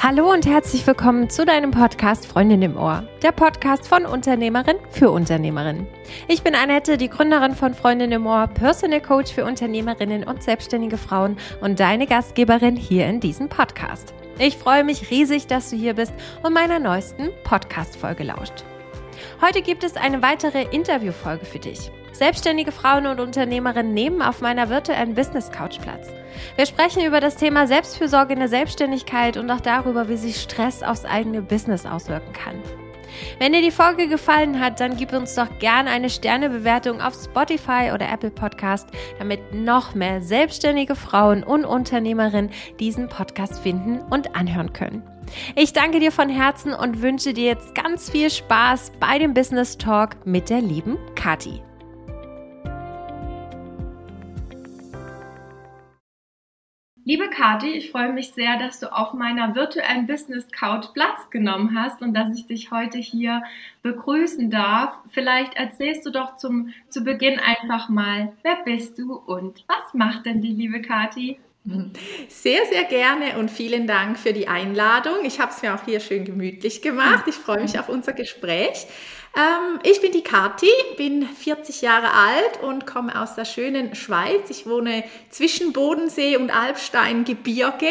Hallo und herzlich willkommen zu deinem Podcast Freundin im Ohr, der Podcast von Unternehmerin für Unternehmerin. Ich bin Annette, die Gründerin von Freundin im Ohr, Personal Coach für Unternehmerinnen und selbstständige Frauen und deine Gastgeberin hier in diesem Podcast. Ich freue mich riesig, dass du hier bist und meiner neuesten Podcast-Folge lauscht. Heute gibt es eine weitere Interviewfolge für dich. Selbstständige Frauen und Unternehmerinnen nehmen auf meiner virtuellen Business Couch Platz. Wir sprechen über das Thema Selbstfürsorge in der Selbstständigkeit und auch darüber, wie sich Stress aufs eigene Business auswirken kann. Wenn dir die Folge gefallen hat, dann gib uns doch gerne eine Sternebewertung auf Spotify oder Apple Podcast, damit noch mehr selbstständige Frauen und Unternehmerinnen diesen Podcast finden und anhören können. Ich danke dir von Herzen und wünsche dir jetzt ganz viel Spaß bei dem Business Talk mit der lieben Kati. Liebe Kathi, ich freue mich sehr, dass du auf meiner virtuellen Business Couch Platz genommen hast und dass ich dich heute hier begrüßen darf. Vielleicht erzählst du doch zum, zu Beginn einfach mal, wer bist du und was macht denn die liebe Kathi? Sehr, sehr gerne und vielen Dank für die Einladung. Ich habe es mir auch hier schön gemütlich gemacht. Ich freue mich auf unser Gespräch. Ähm, ich bin die Kati, bin 40 Jahre alt und komme aus der schönen Schweiz. Ich wohne zwischen Bodensee und Alpsteingebirge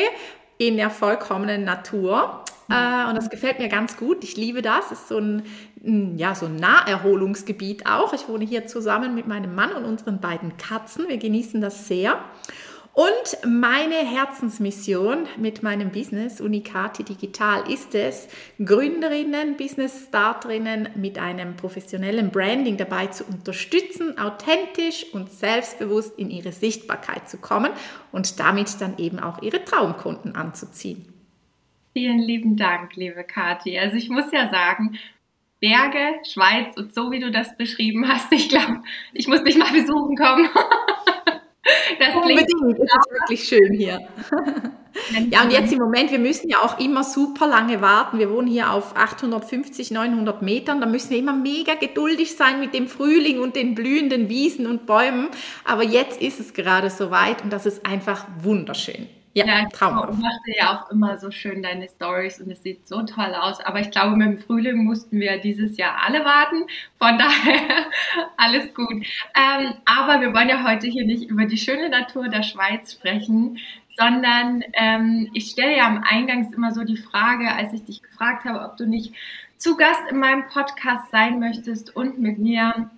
in der vollkommenen Natur. Äh, und das gefällt mir ganz gut. Ich liebe das. Es ist so ein, ja, so ein Naherholungsgebiet auch. Ich wohne hier zusammen mit meinem Mann und unseren beiden Katzen. Wir genießen das sehr. Und meine Herzensmission mit meinem Business Unikati Digital ist es, Gründerinnen, Business Starterinnen mit einem professionellen Branding dabei zu unterstützen, authentisch und selbstbewusst in ihre Sichtbarkeit zu kommen und damit dann eben auch ihre Traumkunden anzuziehen. Vielen lieben Dank, liebe Kathi. Also ich muss ja sagen, Berge, Schweiz und so wie du das beschrieben hast, ich glaube, ich muss dich mal besuchen kommen. Das Unbedingt, es ist wirklich schön hier. Ja, und jetzt im Moment, wir müssen ja auch immer super lange warten. Wir wohnen hier auf 850, 900 Metern. Da müssen wir immer mega geduldig sein mit dem Frühling und den blühenden Wiesen und Bäumen. Aber jetzt ist es gerade soweit und das ist einfach wunderschön. Ja, ja traumhaft. Du machst ja auch immer so schön deine Stories und es sieht so toll aus. Aber ich glaube, mit dem Frühling mussten wir dieses Jahr alle warten. Von daher alles gut. Ähm, aber wir wollen ja heute hier nicht über die schöne Natur der Schweiz sprechen, sondern ähm, ich stelle ja am Eingangs immer so die Frage, als ich dich gefragt habe, ob du nicht zu Gast in meinem Podcast sein möchtest und mit mir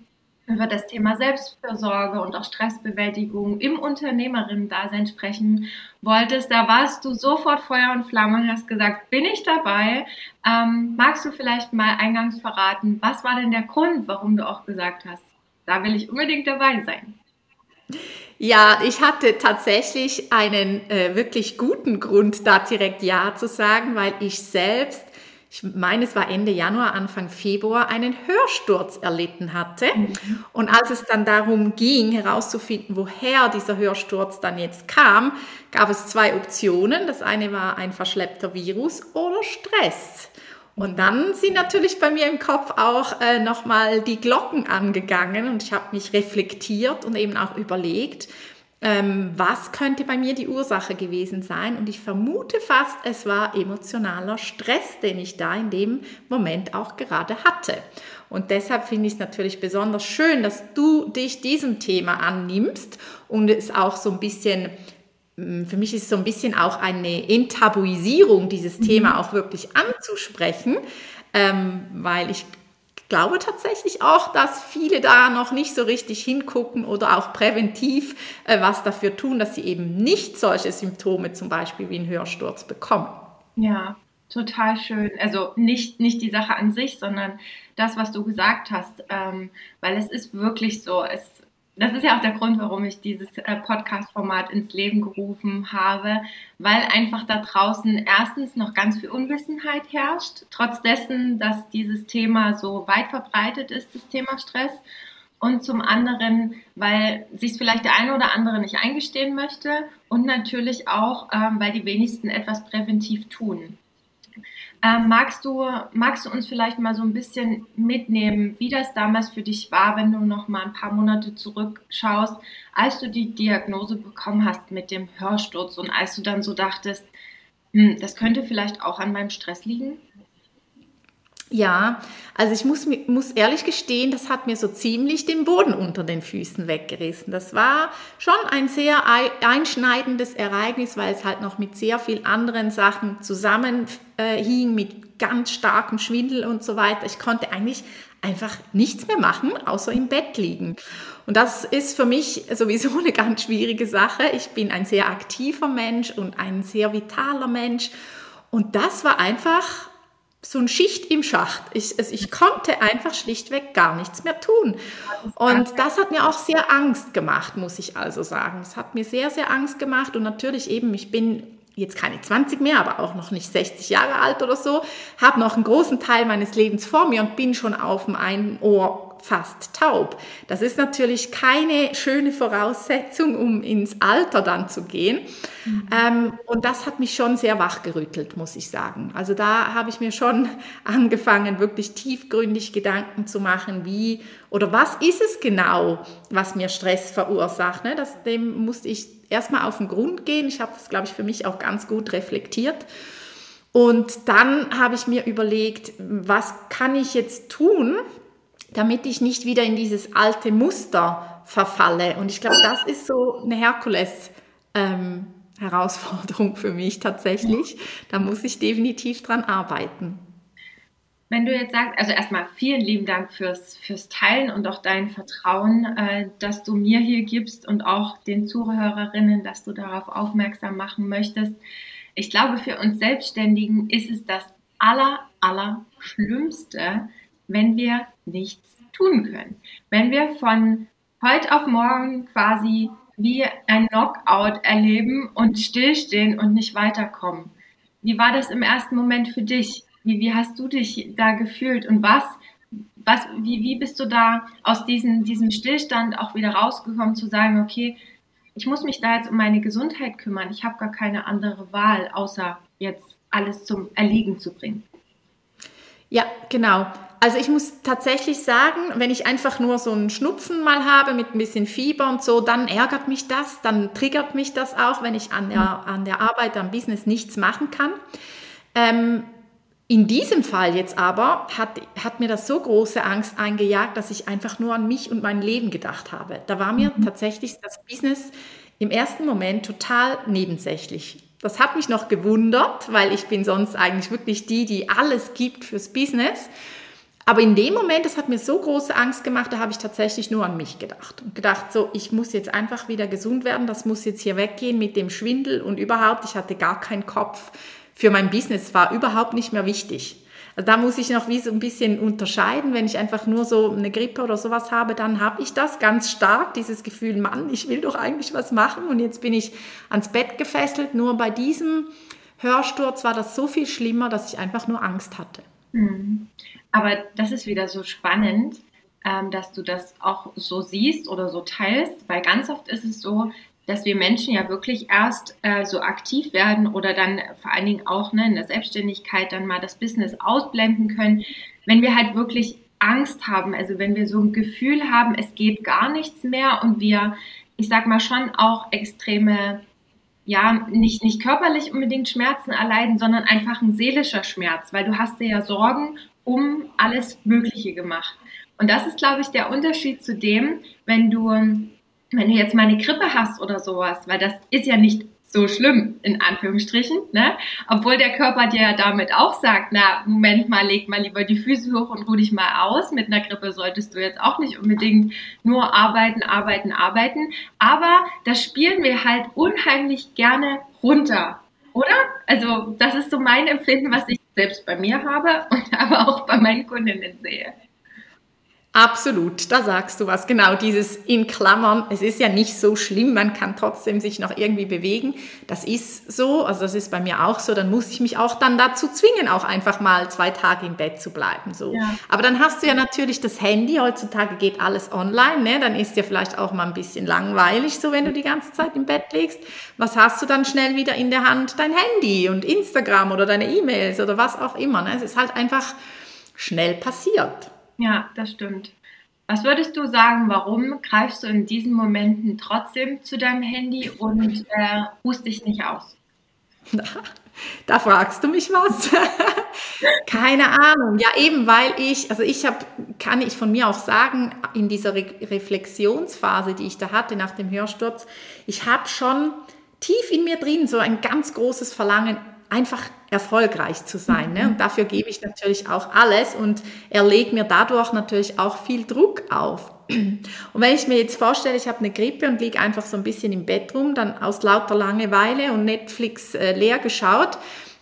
über das Thema Selbstfürsorge und auch Stressbewältigung im Unternehmerinnen-Dasein sprechen wolltest, da warst du sofort Feuer und Flamme und hast gesagt, bin ich dabei? Ähm, magst du vielleicht mal eingangs verraten, was war denn der Grund, warum du auch gesagt hast, da will ich unbedingt dabei sein? Ja, ich hatte tatsächlich einen äh, wirklich guten Grund, da direkt Ja zu sagen, weil ich selbst ich meine, es war Ende Januar, Anfang Februar, einen Hörsturz erlitten hatte. Mhm. Und als es dann darum ging, herauszufinden, woher dieser Hörsturz dann jetzt kam, gab es zwei Optionen. Das eine war ein verschleppter Virus oder Stress. Und dann sind natürlich bei mir im Kopf auch äh, nochmal die Glocken angegangen und ich habe mich reflektiert und eben auch überlegt, ähm, was könnte bei mir die Ursache gewesen sein? Und ich vermute fast, es war emotionaler Stress, den ich da in dem Moment auch gerade hatte. Und deshalb finde ich es natürlich besonders schön, dass du dich diesem Thema annimmst und es auch so ein bisschen mm, für mich ist es so ein bisschen auch eine Enttabuisierung, dieses mhm. Thema auch wirklich anzusprechen, ähm, weil ich glaube tatsächlich auch, dass viele da noch nicht so richtig hingucken oder auch präventiv äh, was dafür tun, dass sie eben nicht solche Symptome zum Beispiel wie einen Hörsturz bekommen. Ja, total schön. Also nicht, nicht die Sache an sich, sondern das, was du gesagt hast, ähm, weil es ist wirklich so, es das ist ja auch der Grund, warum ich dieses äh, Podcast-Format ins Leben gerufen habe, weil einfach da draußen erstens noch ganz viel Unwissenheit herrscht, trotz dessen, dass dieses Thema so weit verbreitet ist, das Thema Stress. Und zum anderen, weil sich vielleicht der eine oder andere nicht eingestehen möchte und natürlich auch, ähm, weil die wenigsten etwas präventiv tun. Ähm, magst, du, magst du uns vielleicht mal so ein bisschen mitnehmen, wie das damals für dich war, wenn du noch mal ein paar Monate zurückschaust, als du die Diagnose bekommen hast mit dem Hörsturz und als du dann so dachtest, Hm, das könnte vielleicht auch an meinem Stress liegen. Ja, also ich muss, muss ehrlich gestehen, das hat mir so ziemlich den Boden unter den Füßen weggerissen. Das war schon ein sehr einschneidendes Ereignis, weil es halt noch mit sehr vielen anderen Sachen zusammenhing, äh, mit ganz starkem Schwindel und so weiter. Ich konnte eigentlich einfach nichts mehr machen, außer im Bett liegen. Und das ist für mich sowieso eine ganz schwierige Sache. Ich bin ein sehr aktiver Mensch und ein sehr vitaler Mensch. Und das war einfach so ein Schicht im Schacht. Ich, also ich konnte einfach schlichtweg gar nichts mehr tun. Und das hat mir auch sehr Angst gemacht, muss ich also sagen. Es hat mir sehr, sehr Angst gemacht. Und natürlich eben, ich bin jetzt keine 20 mehr, aber auch noch nicht 60 Jahre alt oder so, habe noch einen großen Teil meines Lebens vor mir und bin schon auf dem einen Ohr fast taub. Das ist natürlich keine schöne Voraussetzung, um ins Alter dann zu gehen. Mhm. Ähm, und das hat mich schon sehr wachgerüttelt, muss ich sagen. Also da habe ich mir schon angefangen, wirklich tiefgründig Gedanken zu machen, wie oder was ist es genau, was mir Stress verursacht. Ne? Das, dem musste ich erstmal auf den Grund gehen. Ich habe das, glaube ich, für mich auch ganz gut reflektiert. Und dann habe ich mir überlegt, was kann ich jetzt tun, damit ich nicht wieder in dieses alte Muster verfalle. Und ich glaube, das ist so eine Herkules. Ähm, Herausforderung für mich tatsächlich. Da muss ich definitiv dran arbeiten. Wenn du jetzt sagst, also erstmal vielen lieben Dank fürs, fürs Teilen und auch dein Vertrauen, äh, dass du mir hier gibst und auch den Zuhörerinnen, dass du darauf aufmerksam machen möchtest. Ich glaube, für uns Selbstständigen ist es das aller, aller Schlimmste, wenn wir nichts tun können. Wenn wir von heute auf morgen quasi wie ein Knockout erleben und stillstehen und nicht weiterkommen. Wie war das im ersten Moment für dich? Wie, wie hast du dich da gefühlt und was, was, wie, wie bist du da aus diesem, diesem Stillstand auch wieder rausgekommen, zu sagen, okay, ich muss mich da jetzt um meine Gesundheit kümmern, ich habe gar keine andere Wahl, außer jetzt alles zum Erliegen zu bringen? Ja, genau. Also ich muss tatsächlich sagen, wenn ich einfach nur so einen Schnupfen mal habe mit ein bisschen Fieber und so, dann ärgert mich das, dann triggert mich das auch, wenn ich an der, an der Arbeit, am Business nichts machen kann. Ähm, in diesem Fall jetzt aber hat, hat mir das so große Angst eingejagt, dass ich einfach nur an mich und mein Leben gedacht habe. Da war mir mhm. tatsächlich das Business im ersten Moment total nebensächlich. Das hat mich noch gewundert, weil ich bin sonst eigentlich wirklich die, die alles gibt fürs Business. Aber in dem Moment, das hat mir so große Angst gemacht, da habe ich tatsächlich nur an mich gedacht und gedacht, so, ich muss jetzt einfach wieder gesund werden, das muss jetzt hier weggehen mit dem Schwindel und überhaupt, ich hatte gar keinen Kopf für mein Business, war überhaupt nicht mehr wichtig. Also da muss ich noch wie so ein bisschen unterscheiden. Wenn ich einfach nur so eine Grippe oder sowas habe, dann habe ich das ganz stark, dieses Gefühl, Mann, ich will doch eigentlich was machen und jetzt bin ich ans Bett gefesselt. Nur bei diesem Hörsturz war das so viel schlimmer, dass ich einfach nur Angst hatte. Mhm. Aber das ist wieder so spannend, ähm, dass du das auch so siehst oder so teilst, weil ganz oft ist es so, dass wir Menschen ja wirklich erst äh, so aktiv werden oder dann vor allen Dingen auch ne, in der Selbstständigkeit dann mal das Business ausblenden können, wenn wir halt wirklich Angst haben, also wenn wir so ein Gefühl haben, es geht gar nichts mehr und wir, ich sag mal schon auch extreme ja, nicht, nicht körperlich unbedingt Schmerzen erleiden, sondern einfach ein seelischer Schmerz, weil du hast dir ja Sorgen um alles Mögliche gemacht. Und das ist, glaube ich, der Unterschied zu dem, wenn du, wenn du jetzt mal eine Grippe hast oder sowas, weil das ist ja nicht so schlimm, in Anführungsstrichen, ne? Obwohl der Körper dir ja damit auch sagt, na, Moment mal, leg mal lieber die Füße hoch und ruh dich mal aus. Mit einer Grippe solltest du jetzt auch nicht unbedingt nur arbeiten, arbeiten, arbeiten. Aber das spielen wir halt unheimlich gerne runter. Oder? Also, das ist so mein Empfinden, was ich selbst bei mir habe und aber auch bei meinen Kundinnen sehe. Absolut, da sagst du was. Genau, dieses in Klammern, es ist ja nicht so schlimm, man kann trotzdem sich noch irgendwie bewegen. Das ist so, also das ist bei mir auch so, dann muss ich mich auch dann dazu zwingen, auch einfach mal zwei Tage im Bett zu bleiben. So. Ja. Aber dann hast du ja natürlich das Handy, heutzutage geht alles online, ne? dann ist ja vielleicht auch mal ein bisschen langweilig, so wenn du die ganze Zeit im Bett liegst. Was hast du dann schnell wieder in der Hand? Dein Handy und Instagram oder deine E-Mails oder was auch immer. Ne? Es ist halt einfach schnell passiert. Ja, das stimmt. Was würdest du sagen, warum greifst du in diesen Momenten trotzdem zu deinem Handy und äh, ruhst dich nicht aus? Da fragst du mich was. Keine Ahnung. Ja, eben weil ich, also ich habe, kann ich von mir auch sagen, in dieser Re Reflexionsphase, die ich da hatte nach dem Hörsturz, ich habe schon tief in mir drin so ein ganz großes Verlangen, einfach erfolgreich zu sein. Ne? Und dafür gebe ich natürlich auch alles und erlege mir dadurch natürlich auch viel Druck auf. Und wenn ich mir jetzt vorstelle, ich habe eine Grippe und liege einfach so ein bisschen im Bett rum, dann aus lauter Langeweile und Netflix äh, leer geschaut,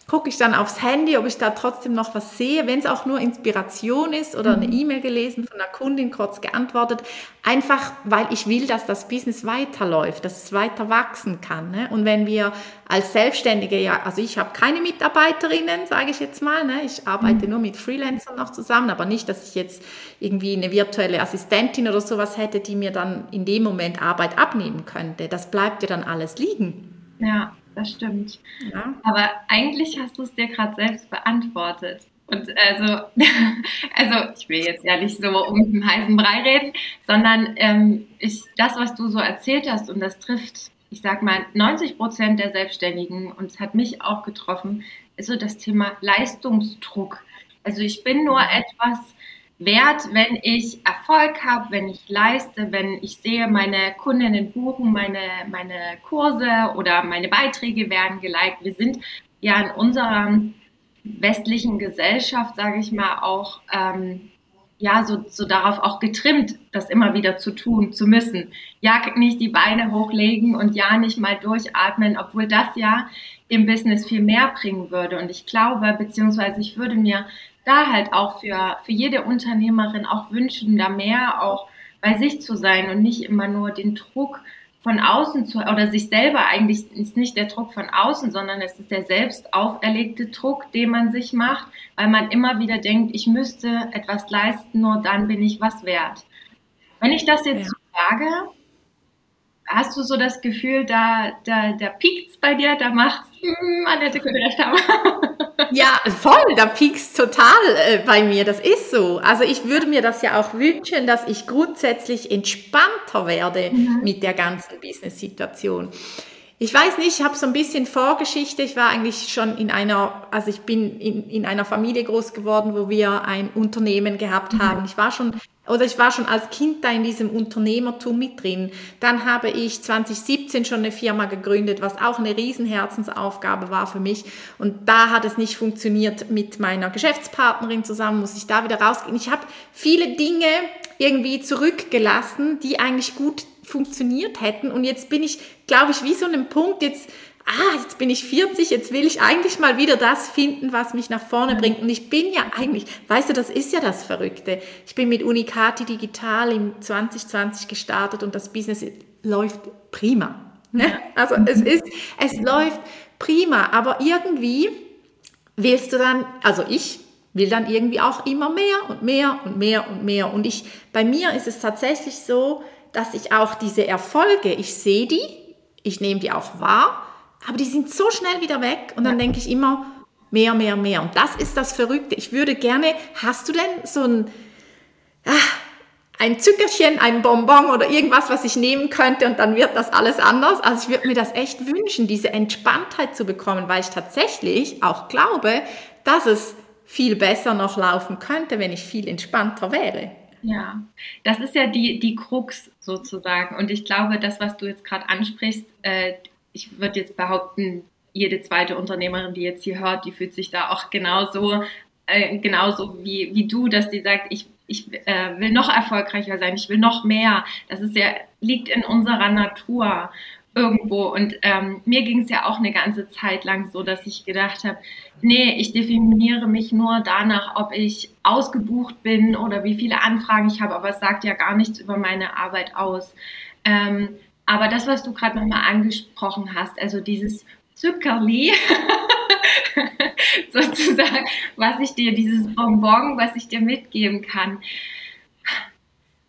gucke ich dann aufs Handy, ob ich da trotzdem noch was sehe, wenn es auch nur Inspiration ist oder eine mhm. E-Mail gelesen von einer Kundin, kurz geantwortet, einfach weil ich will, dass das Business weiterläuft, dass es weiter wachsen kann. Ne? Und wenn wir als Selbstständige, ja, also ich habe keine Mitarbeiterinnen, sage ich jetzt mal, ne? ich arbeite mhm. nur mit Freelancern noch zusammen, aber nicht, dass ich jetzt irgendwie eine virtuelle Assistentin oder sowas hätte, die mir dann in dem Moment Arbeit abnehmen könnte. Das bleibt ja dann alles liegen. Ja, das stimmt. Ja. Aber eigentlich hast du es dir gerade selbst beantwortet. Und also, also ich will jetzt ja nicht so um den heißen Brei reden, sondern ähm, ich, das, was du so erzählt hast, und das trifft, ich sag mal, 90 Prozent der Selbstständigen, und es hat mich auch getroffen, ist so das Thema Leistungsdruck. Also ich bin nur etwas wert, wenn ich Erfolg habe, wenn ich leiste, wenn ich sehe, meine Kundinnen buchen meine, meine Kurse oder meine Beiträge werden geliked. Wir sind ja in unserer westlichen Gesellschaft, sage ich mal, auch ähm, ja so, so darauf auch getrimmt, das immer wieder zu tun, zu müssen. Ja, nicht die Beine hochlegen und ja nicht mal durchatmen, obwohl das ja im Business viel mehr bringen würde. Und ich glaube, beziehungsweise ich würde mir da halt auch für, für jede Unternehmerin auch wünschen, da mehr auch bei sich zu sein und nicht immer nur den Druck von außen zu, oder sich selber eigentlich ist nicht der Druck von außen, sondern es ist der selbst auferlegte Druck, den man sich macht, weil man immer wieder denkt, ich müsste etwas leisten, nur dann bin ich was wert. Wenn ich das jetzt ja. so sage, hast du so das Gefühl, da, da, da piekt bei dir, da macht's, hm, Annette könnte recht haben. Ja, voll, da piekst total äh, bei mir, das ist so. Also ich würde mir das ja auch wünschen, dass ich grundsätzlich entspannter werde mhm. mit der ganzen Business-Situation. Ich weiß nicht, ich habe so ein bisschen Vorgeschichte. Ich war eigentlich schon in einer, also ich bin in, in einer Familie groß geworden, wo wir ein Unternehmen gehabt mhm. haben. Ich war schon oder ich war schon als Kind da in diesem Unternehmertum mit drin. Dann habe ich 2017 schon eine Firma gegründet, was auch eine Riesenherzensaufgabe war für mich. Und da hat es nicht funktioniert mit meiner Geschäftspartnerin zusammen, muss ich da wieder rausgehen. Ich habe viele Dinge irgendwie zurückgelassen, die eigentlich gut funktioniert hätten. Und jetzt bin ich, glaube ich, wie so einem Punkt, jetzt ah, jetzt bin ich 40, jetzt will ich eigentlich mal wieder das finden, was mich nach vorne bringt. Und ich bin ja eigentlich, weißt du, das ist ja das Verrückte. Ich bin mit Unicati Digital im 2020 gestartet und das Business läuft prima. Ne? Also es ist, es läuft prima, aber irgendwie willst du dann, also ich will dann irgendwie auch immer mehr und mehr und mehr und mehr. Und ich, bei mir ist es tatsächlich so, dass ich auch diese Erfolge, ich sehe die, ich nehme die auch wahr, aber die sind so schnell wieder weg und dann ja. denke ich immer, mehr, mehr, mehr. Und das ist das Verrückte. Ich würde gerne, hast du denn so ein, ach, ein Zuckerchen, ein Bonbon oder irgendwas, was ich nehmen könnte und dann wird das alles anders. Also ich würde mir das echt wünschen, diese Entspanntheit zu bekommen, weil ich tatsächlich auch glaube, dass es viel besser noch laufen könnte, wenn ich viel entspannter wäre. Ja, das ist ja die, die Krux sozusagen. Und ich glaube, das, was du jetzt gerade ansprichst, äh, ich würde jetzt behaupten, jede zweite Unternehmerin, die jetzt hier hört, die fühlt sich da auch genauso, äh, genauso wie, wie du, dass die sagt, ich, ich äh, will noch erfolgreicher sein, ich will noch mehr. Das ist ja, liegt in unserer Natur irgendwo. Und ähm, mir ging es ja auch eine ganze Zeit lang so, dass ich gedacht habe, nee, ich definiere mich nur danach, ob ich ausgebucht bin oder wie viele Anfragen ich habe, aber es sagt ja gar nichts über meine Arbeit aus. Ähm, aber das, was du gerade nochmal angesprochen hast, also dieses Zuckerli, sozusagen, was ich dir, dieses Bonbon, was ich dir mitgeben kann.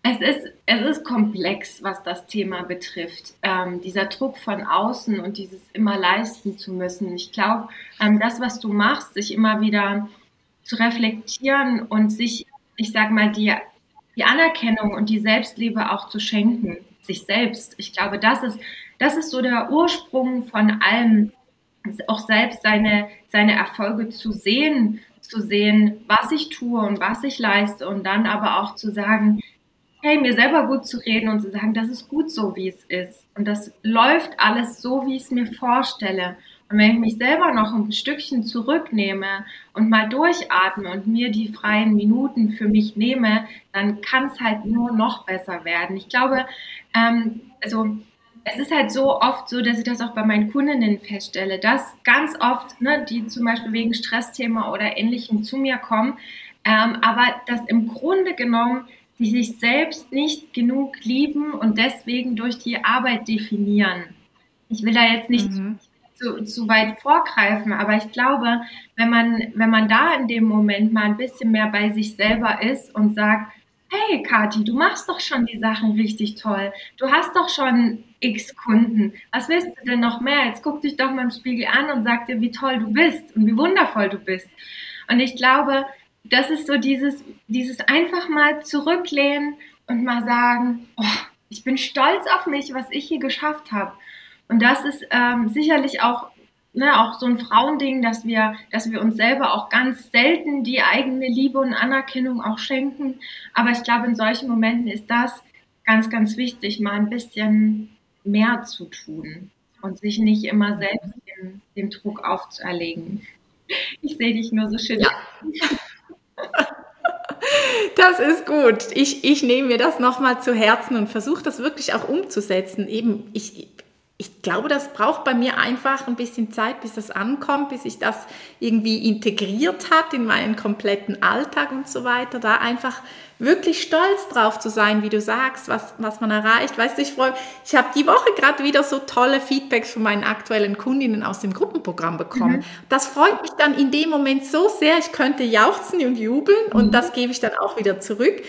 Es ist, es ist komplex, was das Thema betrifft. Ähm, dieser Druck von außen und dieses immer leisten zu müssen. Ich glaube, ähm, das, was du machst, sich immer wieder zu reflektieren und sich, ich sag mal, die, die Anerkennung und die Selbstliebe auch zu schenken sich selbst. Ich glaube, das ist, das ist so der Ursprung von allem, auch selbst seine, seine Erfolge zu sehen, zu sehen, was ich tue und was ich leiste und dann aber auch zu sagen, hey, mir selber gut zu reden und zu sagen, das ist gut so, wie es ist. Und das läuft alles so, wie ich es mir vorstelle. Und wenn ich mich selber noch ein Stückchen zurücknehme und mal durchatme und mir die freien Minuten für mich nehme, dann kann es halt nur noch besser werden. Ich glaube, ähm, also es ist halt so oft so, dass ich das auch bei meinen Kundinnen feststelle, dass ganz oft, ne, die zum Beispiel wegen Stressthema oder Ähnlichem zu mir kommen, ähm, aber dass im Grunde genommen die sich selbst nicht genug lieben und deswegen durch die Arbeit definieren. Ich will da jetzt nicht mhm zu, zu weit vorgreifen, aber ich glaube, wenn man, wenn man da in dem Moment mal ein bisschen mehr bei sich selber ist und sagt, hey Kati, du machst doch schon die Sachen richtig toll. Du hast doch schon x Kunden. Was willst du denn noch mehr? Jetzt guck dich doch mal im Spiegel an und sag dir, wie toll du bist und wie wundervoll du bist. Und ich glaube, das ist so dieses, dieses einfach mal zurücklehnen und mal sagen, oh, ich bin stolz auf mich, was ich hier geschafft habe. Und das ist ähm, sicherlich auch, ne, auch so ein Frauending, dass wir, dass wir uns selber auch ganz selten die eigene Liebe und Anerkennung auch schenken. Aber ich glaube, in solchen Momenten ist das ganz, ganz wichtig, mal ein bisschen mehr zu tun und sich nicht immer selbst den, den Druck aufzuerlegen. Ich sehe dich nur so schön. Ja. Das ist gut. Ich, ich nehme mir das nochmal zu Herzen und versuche das wirklich auch umzusetzen. Eben, ich, ich glaube, das braucht bei mir einfach ein bisschen Zeit, bis das ankommt, bis sich das irgendwie integriert hat in meinen kompletten Alltag und so weiter. Da einfach wirklich stolz drauf zu sein, wie du sagst, was, was man erreicht. Weißt du, ich freue ich habe die Woche gerade wieder so tolle Feedbacks von meinen aktuellen Kundinnen aus dem Gruppenprogramm bekommen. Mhm. Das freut mich dann in dem Moment so sehr, ich könnte jauchzen und jubeln mhm. und das gebe ich dann auch wieder zurück.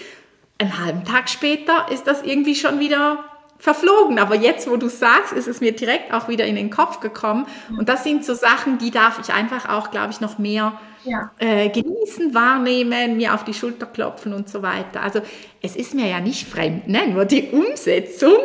Einen halben Tag später ist das irgendwie schon wieder verflogen. Aber jetzt, wo du sagst, ist es mir direkt auch wieder in den Kopf gekommen. Und das sind so Sachen, die darf ich einfach auch, glaube ich, noch mehr ja. äh, genießen, wahrnehmen, mir auf die Schulter klopfen und so weiter. Also es ist mir ja nicht fremd, ne? nur die Umsetzung,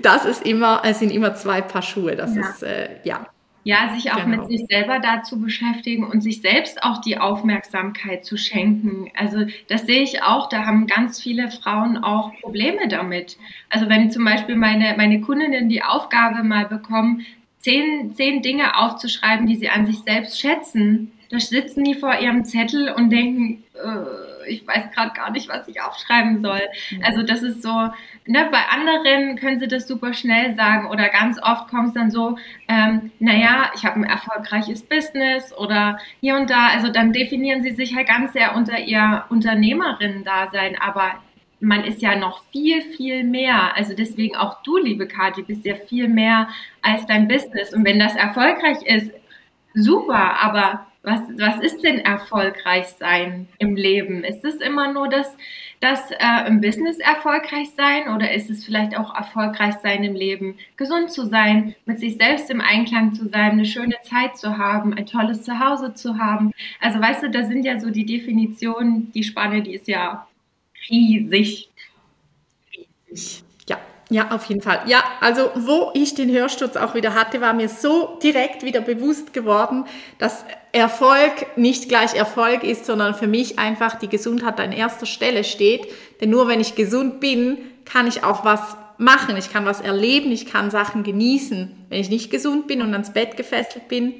das ist immer, es sind immer zwei Paar Schuhe. Das ja. ist, äh, ja. Ja, sich auch genau. mit sich selber dazu beschäftigen und sich selbst auch die Aufmerksamkeit zu schenken. Also das sehe ich auch, da haben ganz viele Frauen auch Probleme damit. Also wenn zum Beispiel meine, meine Kundinnen die Aufgabe mal bekommen, zehn, zehn Dinge aufzuschreiben, die sie an sich selbst schätzen, da sitzen die vor ihrem Zettel und denken, äh, ich weiß gerade gar nicht, was ich aufschreiben soll. Mhm. Also das ist so, ne, bei anderen können sie das super schnell sagen oder ganz oft kommt es dann so, ähm, naja, ich habe ein erfolgreiches Business oder hier und da. Also dann definieren sie sich halt ganz sehr unter ihr Unternehmerinnen-Dasein, aber man ist ja noch viel, viel mehr. Also deswegen auch du, liebe Kathi, bist ja viel mehr als dein Business. Und wenn das erfolgreich ist, super, aber was, was ist denn erfolgreich sein im Leben? Ist es immer nur das, das äh, im Business erfolgreich sein oder ist es vielleicht auch erfolgreich sein im Leben, gesund zu sein, mit sich selbst im Einklang zu sein, eine schöne Zeit zu haben, ein tolles Zuhause zu haben? Also weißt du, da sind ja so die Definitionen, die Spanne, die ist ja riesig. Riesig. Ja, ja, auf jeden Fall. Ja, also wo ich den Hörsturz auch wieder hatte, war mir so direkt wieder bewusst geworden, dass Erfolg nicht gleich Erfolg ist, sondern für mich einfach die Gesundheit an erster Stelle steht. Denn nur wenn ich gesund bin, kann ich auch was machen, ich kann was erleben, ich kann Sachen genießen. Wenn ich nicht gesund bin und ans Bett gefesselt bin,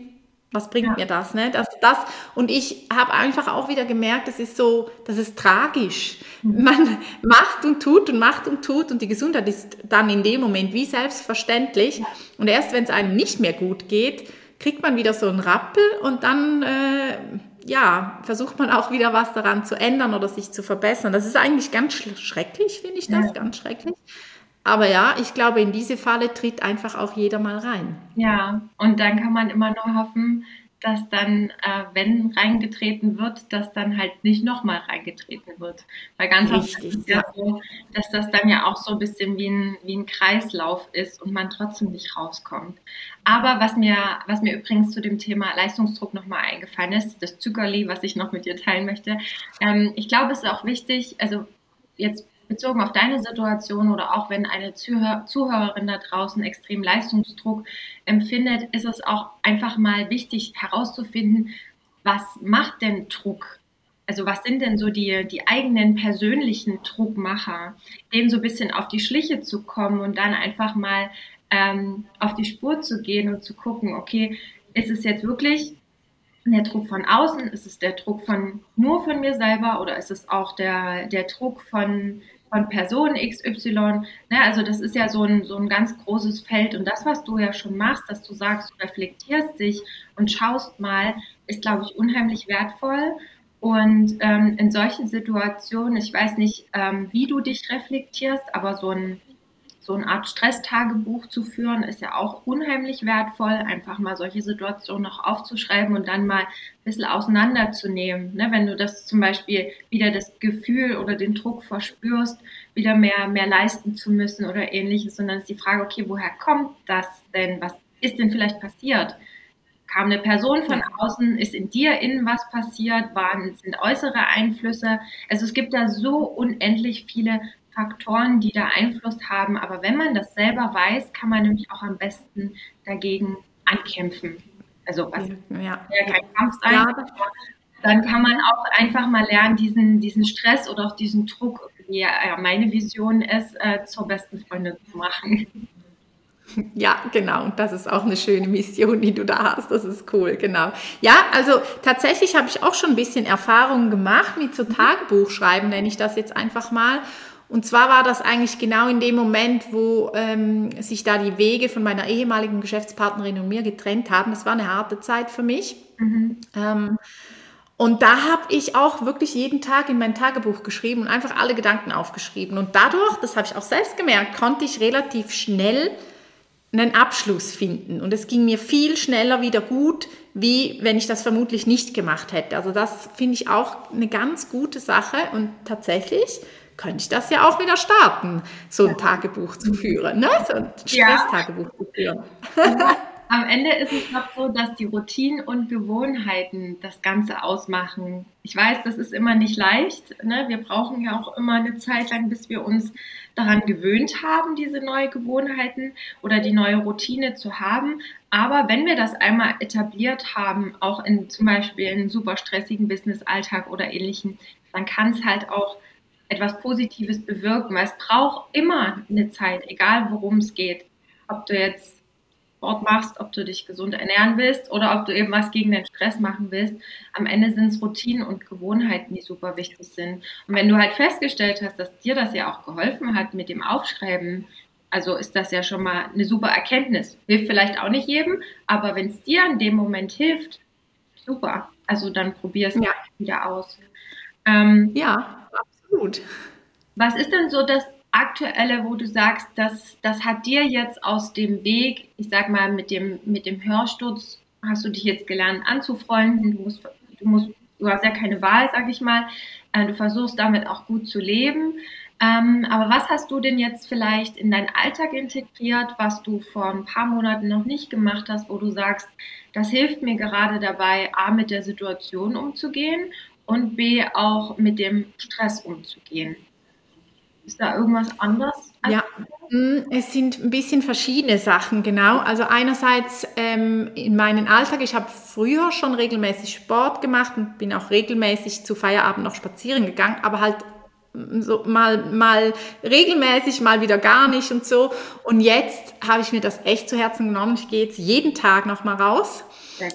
was bringt ja. mir das, ne? Das, das, und ich habe einfach auch wieder gemerkt, das ist so, das ist tragisch. Mhm. Man macht und tut und macht und tut und die Gesundheit ist dann in dem Moment wie selbstverständlich. Und erst wenn es einem nicht mehr gut geht, kriegt man wieder so einen Rappel und dann, äh, ja, versucht man auch wieder was daran zu ändern oder sich zu verbessern. Das ist eigentlich ganz schrecklich, finde ich das, ja. ganz schrecklich. Aber ja, ich glaube, in diese Falle tritt einfach auch jeder mal rein. Ja, und dann kann man immer nur hoffen, dass dann, äh, wenn reingetreten wird, dass dann halt nicht nochmal reingetreten wird. Weil ganz oft ist es ja so, dass das dann ja auch so ein bisschen wie ein, wie ein Kreislauf ist und man trotzdem nicht rauskommt. Aber was mir, was mir übrigens zu dem Thema Leistungsdruck nochmal eingefallen ist, das Zuckerli, was ich noch mit dir teilen möchte, ähm, ich glaube, es ist auch wichtig, also jetzt bezogen auf deine Situation oder auch wenn eine Zuhör Zuhörerin da draußen extrem Leistungsdruck empfindet, ist es auch einfach mal wichtig herauszufinden, was macht denn Druck? Also was sind denn so die, die eigenen persönlichen Druckmacher, dem so ein bisschen auf die Schliche zu kommen und dann einfach mal ähm, auf die Spur zu gehen und zu gucken, okay, ist es jetzt wirklich der Druck von außen? Ist es der Druck von nur von mir selber oder ist es auch der, der Druck von von Person XY. Ne, also das ist ja so ein, so ein ganz großes Feld. Und das, was du ja schon machst, dass du sagst, du reflektierst dich und schaust mal, ist, glaube ich, unheimlich wertvoll. Und ähm, in solchen Situationen, ich weiß nicht, ähm, wie du dich reflektierst, aber so ein so eine Art Stresstagebuch zu führen, ist ja auch unheimlich wertvoll, einfach mal solche Situationen noch aufzuschreiben und dann mal ein bisschen auseinanderzunehmen. Ne? Wenn du das zum Beispiel wieder das Gefühl oder den Druck verspürst, wieder mehr, mehr leisten zu müssen oder ähnliches, sondern ist die Frage, okay, woher kommt das denn? Was ist denn vielleicht passiert? Kam eine Person von außen? Ist in dir innen was passiert? Waren, sind äußere Einflüsse? Also es gibt da so unendlich viele Faktoren, die da Einfluss haben. Aber wenn man das selber weiß, kann man nämlich auch am besten dagegen ankämpfen. Also was ja. kein Kampf sein, ja. dann kann man auch einfach mal lernen, diesen, diesen Stress oder auch diesen Druck, wie ja meine Vision ist, äh, zur besten Freundin zu machen. Ja, genau. Das ist auch eine schöne Mission, die du da hast. Das ist cool, genau. Ja, also tatsächlich habe ich auch schon ein bisschen Erfahrungen gemacht mit so Tagebuchschreiben, nenne ich das jetzt einfach mal. Und zwar war das eigentlich genau in dem Moment, wo ähm, sich da die Wege von meiner ehemaligen Geschäftspartnerin und mir getrennt haben. Das war eine harte Zeit für mich. Mhm. Ähm, und da habe ich auch wirklich jeden Tag in mein Tagebuch geschrieben und einfach alle Gedanken aufgeschrieben. Und dadurch, das habe ich auch selbst gemerkt, konnte ich relativ schnell einen Abschluss finden. Und es ging mir viel schneller wieder gut, wie wenn ich das vermutlich nicht gemacht hätte. Also das finde ich auch eine ganz gute Sache. Und tatsächlich könnte ich das ja auch wieder starten, so ein Tagebuch zu führen, ne? so ein Stresstagebuch ja. zu führen. Am Ende ist es doch so, dass die Routinen und Gewohnheiten das Ganze ausmachen. Ich weiß, das ist immer nicht leicht. Ne? Wir brauchen ja auch immer eine Zeit lang, bis wir uns daran gewöhnt haben, diese neue Gewohnheiten oder die neue Routine zu haben. Aber wenn wir das einmal etabliert haben, auch in zum Beispiel in einem super stressigen Business-Alltag oder ähnlichem, dann kann es halt auch etwas Positives bewirken, weil es braucht immer eine Zeit, egal worum es geht. Ob du jetzt Sport machst, ob du dich gesund ernähren willst oder ob du eben was gegen den Stress machen willst. Am Ende sind es Routinen und Gewohnheiten, die super wichtig sind. Und wenn du halt festgestellt hast, dass dir das ja auch geholfen hat mit dem Aufschreiben, also ist das ja schon mal eine super Erkenntnis. Hilft vielleicht auch nicht jedem, aber wenn es dir in dem Moment hilft, super. Also dann probier es ja. wieder aus. Ähm, ja. Gut. Was ist denn so das Aktuelle, wo du sagst, dass das hat dir jetzt aus dem Weg, ich sag mal, mit dem, mit dem Hörsturz, hast du dich jetzt gelernt anzufreunden, du musst, du musst, du hast ja keine Wahl, sag ich mal, äh, du versuchst damit auch gut zu leben. Ähm, aber was hast du denn jetzt vielleicht in deinen Alltag integriert, was du vor ein paar Monaten noch nicht gemacht hast, wo du sagst, das hilft mir gerade dabei, A, mit der Situation umzugehen und B auch mit dem Stress umzugehen. Ist da irgendwas anderes? Ja, mm, es sind ein bisschen verschiedene Sachen, genau. Also einerseits ähm, in meinem Alltag, ich habe früher schon regelmäßig Sport gemacht und bin auch regelmäßig zu Feierabend noch spazieren gegangen, aber halt mm, so mal, mal regelmäßig, mal wieder gar nicht und so. Und jetzt habe ich mir das echt zu Herzen genommen. Ich gehe jetzt jeden Tag noch mal raus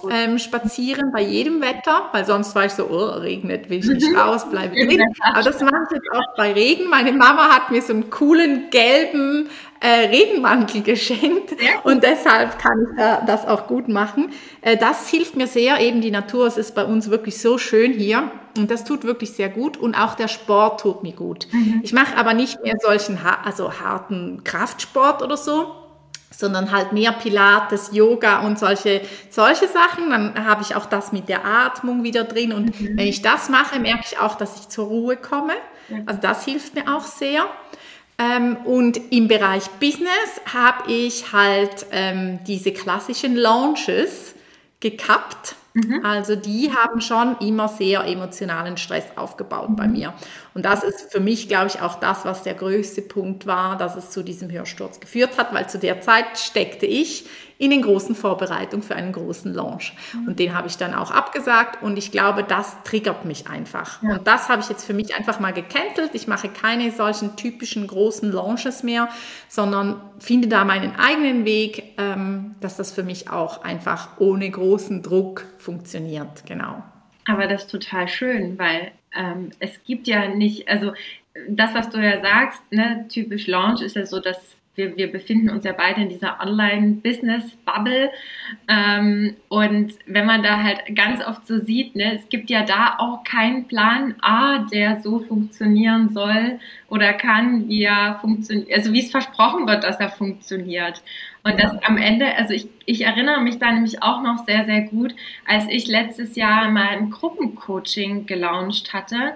ähm, spazieren bei jedem Wetter, weil sonst war ich so, oh, regnet, will ich nicht raus, bleibe drin. Aber das mache ich jetzt auch bei Regen. Meine Mama hat mir so einen coolen gelben äh, Regenmantel geschenkt und deshalb kann ich da, das auch gut machen. Äh, das hilft mir sehr, eben die Natur, es ist bei uns wirklich so schön hier und das tut wirklich sehr gut und auch der Sport tut mir gut. Mhm. Ich mache aber nicht mehr solchen also harten Kraftsport oder so, sondern halt mehr Pilates, Yoga und solche, solche Sachen. Dann habe ich auch das mit der Atmung wieder drin. Und mhm. wenn ich das mache, merke ich auch, dass ich zur Ruhe komme. Also das hilft mir auch sehr. Ähm, und im Bereich Business habe ich halt ähm, diese klassischen Launches gekappt Mhm. Also die haben schon immer sehr emotionalen Stress aufgebaut mhm. bei mir. Und das ist für mich, glaube ich, auch das, was der größte Punkt war, dass es zu diesem Hörsturz geführt hat, weil zu der Zeit steckte ich in den großen Vorbereitungen für einen großen Launch. Mhm. Und den habe ich dann auch abgesagt und ich glaube, das triggert mich einfach. Ja. Und das habe ich jetzt für mich einfach mal gecancelt. Ich mache keine solchen typischen großen Launches mehr, sondern finde da meinen eigenen Weg, ähm, dass das für mich auch einfach ohne großen Druck funktioniert. Genau. Aber das ist total schön, weil ähm, es gibt ja nicht, also das, was du ja sagst, ne, typisch Launch ist ja so, dass wir, wir befinden uns ja beide in dieser Online-Business-Bubble. Ähm, und wenn man da halt ganz oft so sieht, ne, es gibt ja da auch keinen Plan A, der so funktionieren soll oder kann, wie er funktioniert, also wie es versprochen wird, dass er funktioniert. Und das am Ende, also ich, ich erinnere mich da nämlich auch noch sehr, sehr gut, als ich letztes Jahr mal ein Gruppencoaching gelauncht hatte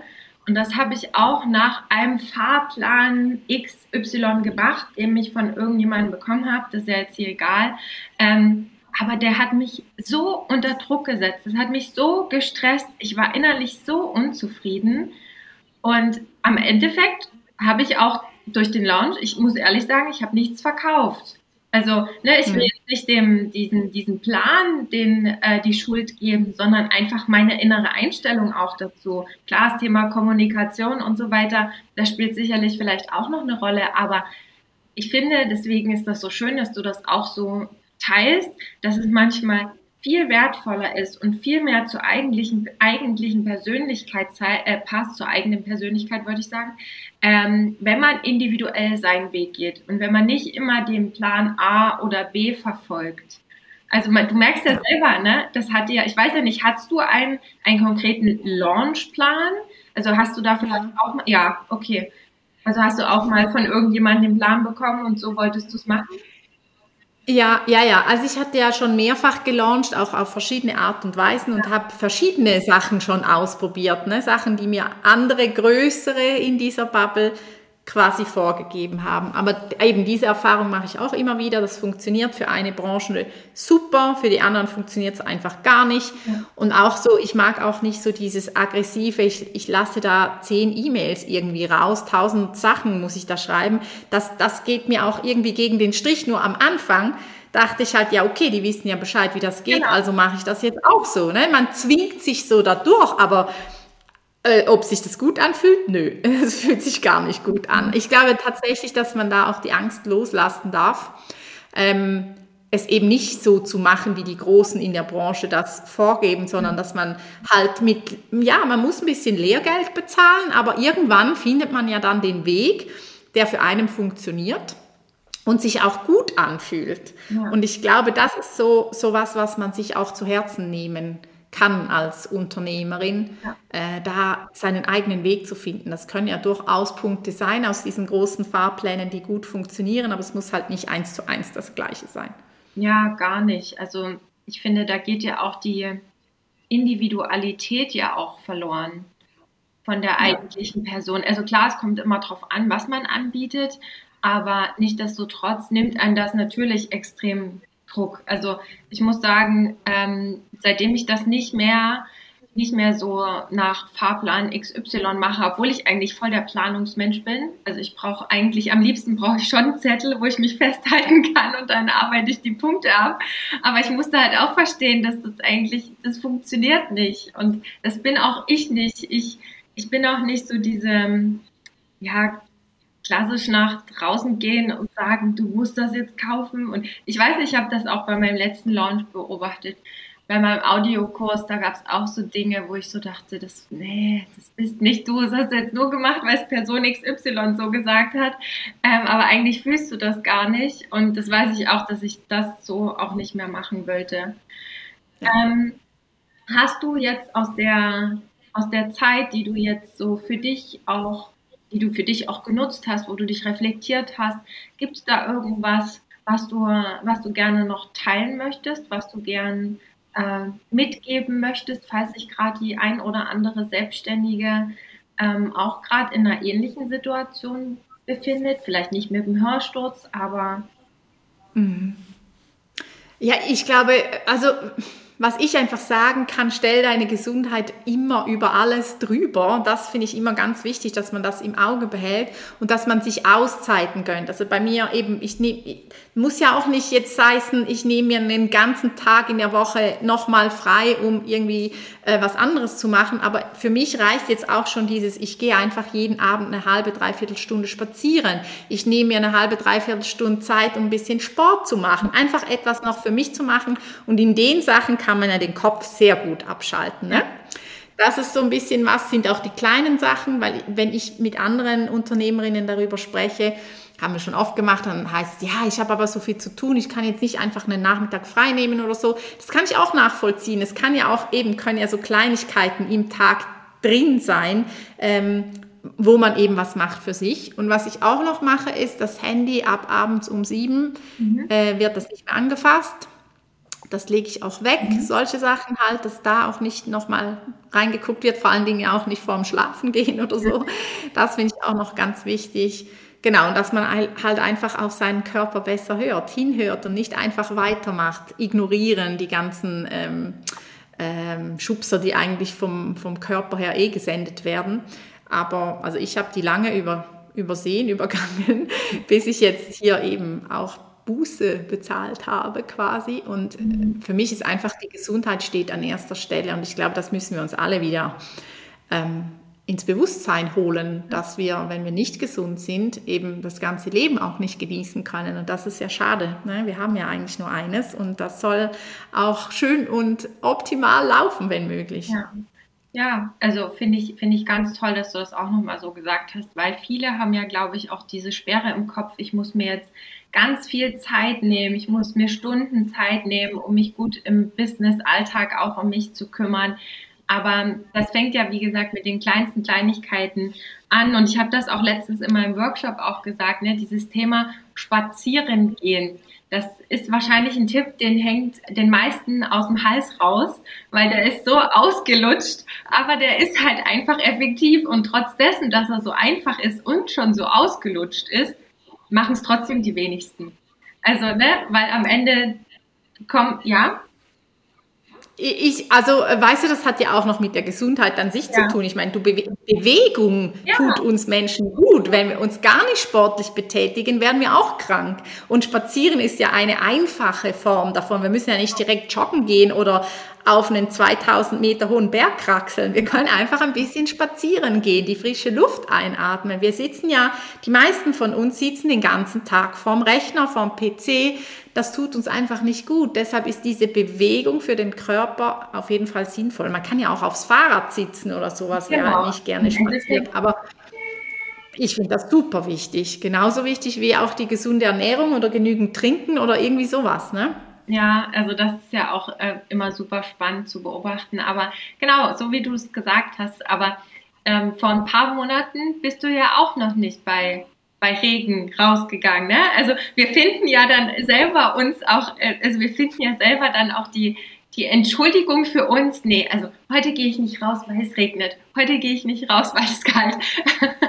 und das habe ich auch nach einem Fahrplan XY gemacht, den ich von irgendjemandem bekommen habe. Das ist ja jetzt hier egal. Ähm, aber der hat mich so unter Druck gesetzt. Das hat mich so gestresst. Ich war innerlich so unzufrieden. Und am Endeffekt habe ich auch durch den Launch, ich muss ehrlich sagen, ich habe nichts verkauft. Also, ne, ich will hm. jetzt nicht dem, diesen, diesen Plan den, äh, die Schuld geben, sondern einfach meine innere Einstellung auch dazu. Klar, das Thema Kommunikation und so weiter, das spielt sicherlich vielleicht auch noch eine Rolle, aber ich finde, deswegen ist das so schön, dass du das auch so teilst, dass es manchmal viel wertvoller ist und viel mehr zur eigentlichen, eigentlichen Persönlichkeit äh, passt, zur eigenen Persönlichkeit, würde ich sagen, ähm, wenn man individuell seinen Weg geht und wenn man nicht immer den Plan A oder B verfolgt. Also man, du merkst ja selber, ne? Das hat ja, ich weiß ja nicht, hast du einen, einen konkreten Launchplan? Also hast du da vielleicht auch mal, ja, okay. Also hast du auch mal von irgendjemandem den Plan bekommen und so wolltest du es machen? Ja, ja, ja. Also ich hatte ja schon mehrfach gelauncht, auch auf verschiedene Art und Weisen und habe verschiedene Sachen schon ausprobiert. Ne? Sachen, die mir andere, größere in dieser Bubble quasi vorgegeben haben. Aber eben diese Erfahrung mache ich auch immer wieder. Das funktioniert für eine Branche super, für die anderen funktioniert es einfach gar nicht. Ja. Und auch so, ich mag auch nicht so dieses aggressive, ich, ich lasse da zehn E-Mails irgendwie raus, tausend Sachen muss ich da schreiben. Das, das geht mir auch irgendwie gegen den Strich. Nur am Anfang dachte ich halt, ja, okay, die wissen ja Bescheid, wie das geht, genau. also mache ich das jetzt auch so. Ne? Man zwingt sich so dadurch, aber äh, ob sich das gut anfühlt? Nö, es fühlt sich gar nicht gut an. Ich glaube tatsächlich, dass man da auch die Angst loslassen darf, ähm, es eben nicht so zu machen, wie die Großen in der Branche das vorgeben, sondern dass man halt mit, ja, man muss ein bisschen Lehrgeld bezahlen, aber irgendwann findet man ja dann den Weg, der für einen funktioniert und sich auch gut anfühlt. Ja. Und ich glaube, das ist so, so was, was man sich auch zu Herzen nehmen kann kann als Unternehmerin, ja. äh, da seinen eigenen Weg zu finden. Das können ja durchaus Punkte sein aus diesen großen Fahrplänen, die gut funktionieren, aber es muss halt nicht eins zu eins das gleiche sein. Ja, gar nicht. Also ich finde, da geht ja auch die Individualität ja auch verloren von der eigentlichen Person. Also klar, es kommt immer darauf an, was man anbietet, aber nichtdestotrotz nimmt einen das natürlich extrem Druck. Also ich muss sagen, ähm, seitdem ich das nicht mehr nicht mehr so nach Fahrplan XY mache, obwohl ich eigentlich voll der Planungsmensch bin. Also ich brauche eigentlich, am liebsten brauche ich schon einen Zettel, wo ich mich festhalten kann und dann arbeite ich die Punkte ab. Aber ich musste halt auch verstehen, dass das eigentlich, das funktioniert nicht. Und das bin auch ich nicht. Ich, ich bin auch nicht so diese, ja, klassisch nach draußen gehen und sagen, du musst das jetzt kaufen. Und ich weiß, ich habe das auch bei meinem letzten Launch beobachtet. Bei meinem Audiokurs, da gab es auch so Dinge, wo ich so dachte, das, nee, das bist nicht du, das hast du jetzt nur gemacht, weil es Person XY so gesagt hat. Ähm, aber eigentlich fühlst du das gar nicht. Und das weiß ich auch, dass ich das so auch nicht mehr machen wollte. Ähm, hast du jetzt aus der, aus der Zeit, die du jetzt so für dich auch die du für dich auch genutzt hast, wo du dich reflektiert hast. Gibt es da irgendwas, was du, was du gerne noch teilen möchtest, was du gern äh, mitgeben möchtest, falls sich gerade die ein oder andere Selbstständige ähm, auch gerade in einer ähnlichen Situation befindet? Vielleicht nicht mit dem Hörsturz, aber. Mhm. Ja, ich glaube, also was ich einfach sagen kann, stell deine Gesundheit immer über alles drüber. Das finde ich immer ganz wichtig, dass man das im Auge behält und dass man sich Auszeiten gönnt. Also bei mir eben, ich nehm, muss ja auch nicht jetzt heißen, ich nehme mir einen ganzen Tag in der Woche nochmal frei, um irgendwie äh, was anderes zu machen. Aber für mich reicht jetzt auch schon dieses, ich gehe einfach jeden Abend eine halbe, dreiviertel Stunde spazieren. Ich nehme mir eine halbe, dreiviertel Stunde Zeit, um ein bisschen Sport zu machen. Einfach etwas noch für mich zu machen. Und in den Sachen kann man ja den Kopf sehr gut abschalten. Ne? Das ist so ein bisschen was, sind auch die kleinen Sachen, weil wenn ich mit anderen Unternehmerinnen darüber spreche, haben wir schon oft gemacht, dann heißt es, ja, ich habe aber so viel zu tun, ich kann jetzt nicht einfach einen Nachmittag frei nehmen oder so. Das kann ich auch nachvollziehen. Es kann ja auch eben, können ja so Kleinigkeiten im Tag drin sein, ähm, wo man eben was macht für sich. Und was ich auch noch mache, ist, das Handy ab abends um sieben mhm. äh, wird das nicht mehr angefasst. Das lege ich auch weg. Mhm. Solche Sachen halt, dass da auch nicht nochmal reingeguckt wird, vor allen Dingen auch nicht vorm Schlafen gehen oder so. Das finde ich auch noch ganz wichtig. Genau, und dass man halt einfach auf seinen Körper besser hört, hinhört und nicht einfach weitermacht, ignorieren die ganzen ähm, ähm, Schubser, die eigentlich vom, vom Körper her eh gesendet werden. Aber also ich habe die lange über, übersehen, übergangen, bis ich jetzt hier eben auch Buße bezahlt habe quasi. Und äh, für mich ist einfach die Gesundheit steht an erster Stelle. Und ich glaube, das müssen wir uns alle wieder ähm, ins Bewusstsein holen, dass wir, wenn wir nicht gesund sind, eben das ganze Leben auch nicht genießen können. Und das ist ja schade. Ne? Wir haben ja eigentlich nur eines und das soll auch schön und optimal laufen, wenn möglich. Ja. Ja, also finde ich, finde ich ganz toll, dass du das auch nochmal so gesagt hast, weil viele haben ja, glaube ich, auch diese Sperre im Kopf, ich muss mir jetzt ganz viel Zeit nehmen, ich muss mir Stunden Zeit nehmen, um mich gut im Business-Alltag auch um mich zu kümmern. Aber das fängt ja, wie gesagt, mit den kleinsten Kleinigkeiten an. Und ich habe das auch letztens in meinem Workshop auch gesagt, ne, dieses Thema Spazieren gehen. Das ist wahrscheinlich ein Tipp, den hängt den meisten aus dem Hals raus, weil der ist so ausgelutscht, aber der ist halt einfach effektiv und trotz dessen, dass er so einfach ist und schon so ausgelutscht ist, machen es trotzdem die wenigsten. Also, ne, weil am Ende kommt, ja, ich, also äh, weißt du, das hat ja auch noch mit der Gesundheit an sich ja. zu tun. Ich meine, du Be Bewegung ja. tut uns Menschen gut. Wenn wir uns gar nicht sportlich betätigen, werden wir auch krank. Und Spazieren ist ja eine einfache Form davon. Wir müssen ja nicht direkt joggen gehen oder auf einen 2000 Meter hohen Berg kraxeln. Wir können einfach ein bisschen spazieren gehen, die frische Luft einatmen. Wir sitzen ja, die meisten von uns sitzen den ganzen Tag vorm Rechner, vorm PC. Das tut uns einfach nicht gut. Deshalb ist diese Bewegung für den Körper auf jeden Fall sinnvoll. Man kann ja auch aufs Fahrrad sitzen oder sowas, genau. wer nicht gerne spaziert. Aber ich finde das super wichtig. Genauso wichtig wie auch die gesunde Ernährung oder genügend Trinken oder irgendwie sowas, ne? Ja, also das ist ja auch äh, immer super spannend zu beobachten. Aber genau, so wie du es gesagt hast, aber ähm, vor ein paar Monaten bist du ja auch noch nicht bei, bei Regen rausgegangen. Ne? Also wir finden ja dann selber uns auch, äh, also wir finden ja selber dann auch die, die Entschuldigung für uns, nee, also heute gehe ich nicht raus, weil es regnet. Heute gehe ich nicht raus, weil es kalt.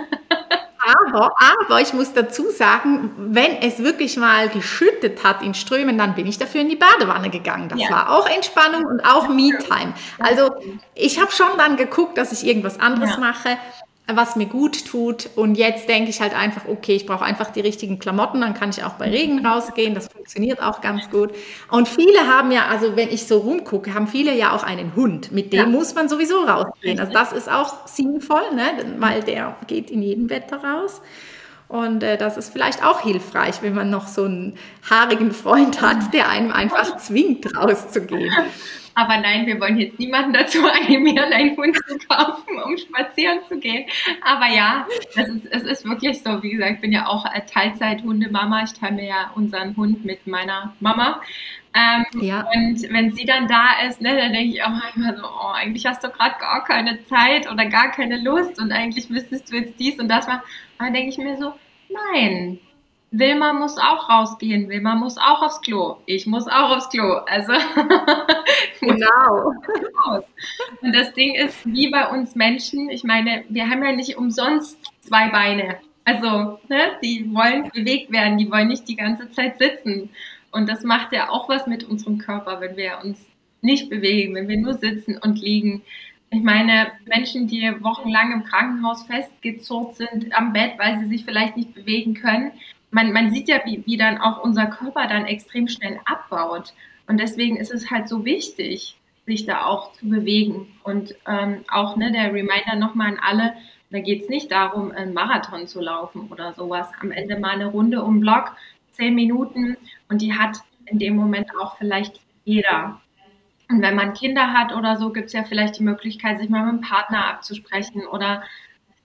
Aber, aber ich muss dazu sagen, wenn es wirklich mal geschüttet hat in Strömen, dann bin ich dafür in die Badewanne gegangen. Das ja. war auch Entspannung und auch Me-Time. Also ich habe schon dann geguckt, dass ich irgendwas anderes ja. mache was mir gut tut. Und jetzt denke ich halt einfach, okay, ich brauche einfach die richtigen Klamotten, dann kann ich auch bei Regen rausgehen. Das funktioniert auch ganz gut. Und viele haben ja, also wenn ich so rumgucke, haben viele ja auch einen Hund. Mit dem ja. muss man sowieso rausgehen. Also das ist auch sinnvoll, ne? weil der geht in jedem Wetter raus. Und äh, das ist vielleicht auch hilfreich, wenn man noch so einen haarigen Freund hat, der einem einfach zwingt, rauszugehen. Aber nein, wir wollen jetzt niemanden dazu animieren, einen Hund zu kaufen, um spazieren zu gehen. Aber ja, es ist, es ist wirklich so. Wie gesagt, ich bin ja auch Teilzeit-Hundemama. Ich teile mir ja unseren Hund mit meiner Mama. Ähm, ja. Und wenn sie dann da ist, ne, dann denke ich auch manchmal so, oh, eigentlich hast du gerade gar keine Zeit oder gar keine Lust und eigentlich müsstest du jetzt dies und das machen. Und dann denke ich mir so, nein, Wilma muss auch rausgehen, Wilma muss auch aufs Klo, ich muss auch aufs Klo. Also genau. Und das Ding ist, wie bei uns Menschen, ich meine, wir haben ja nicht umsonst zwei Beine. Also, ne, die wollen bewegt werden, die wollen nicht die ganze Zeit sitzen. Und das macht ja auch was mit unserem Körper, wenn wir uns nicht bewegen, wenn wir nur sitzen und liegen. Ich meine, Menschen, die wochenlang im Krankenhaus festgezurrt sind am Bett, weil sie sich vielleicht nicht bewegen können, man, man sieht ja, wie, wie dann auch unser Körper dann extrem schnell abbaut. Und deswegen ist es halt so wichtig, sich da auch zu bewegen. Und ähm, auch ne, der Reminder nochmal an alle, da geht es nicht darum, einen Marathon zu laufen oder sowas. Am Ende mal eine Runde um Block, zehn Minuten und die hat in dem Moment auch vielleicht jeder. Und wenn man Kinder hat oder so, gibt es ja vielleicht die Möglichkeit, sich mal mit dem Partner abzusprechen oder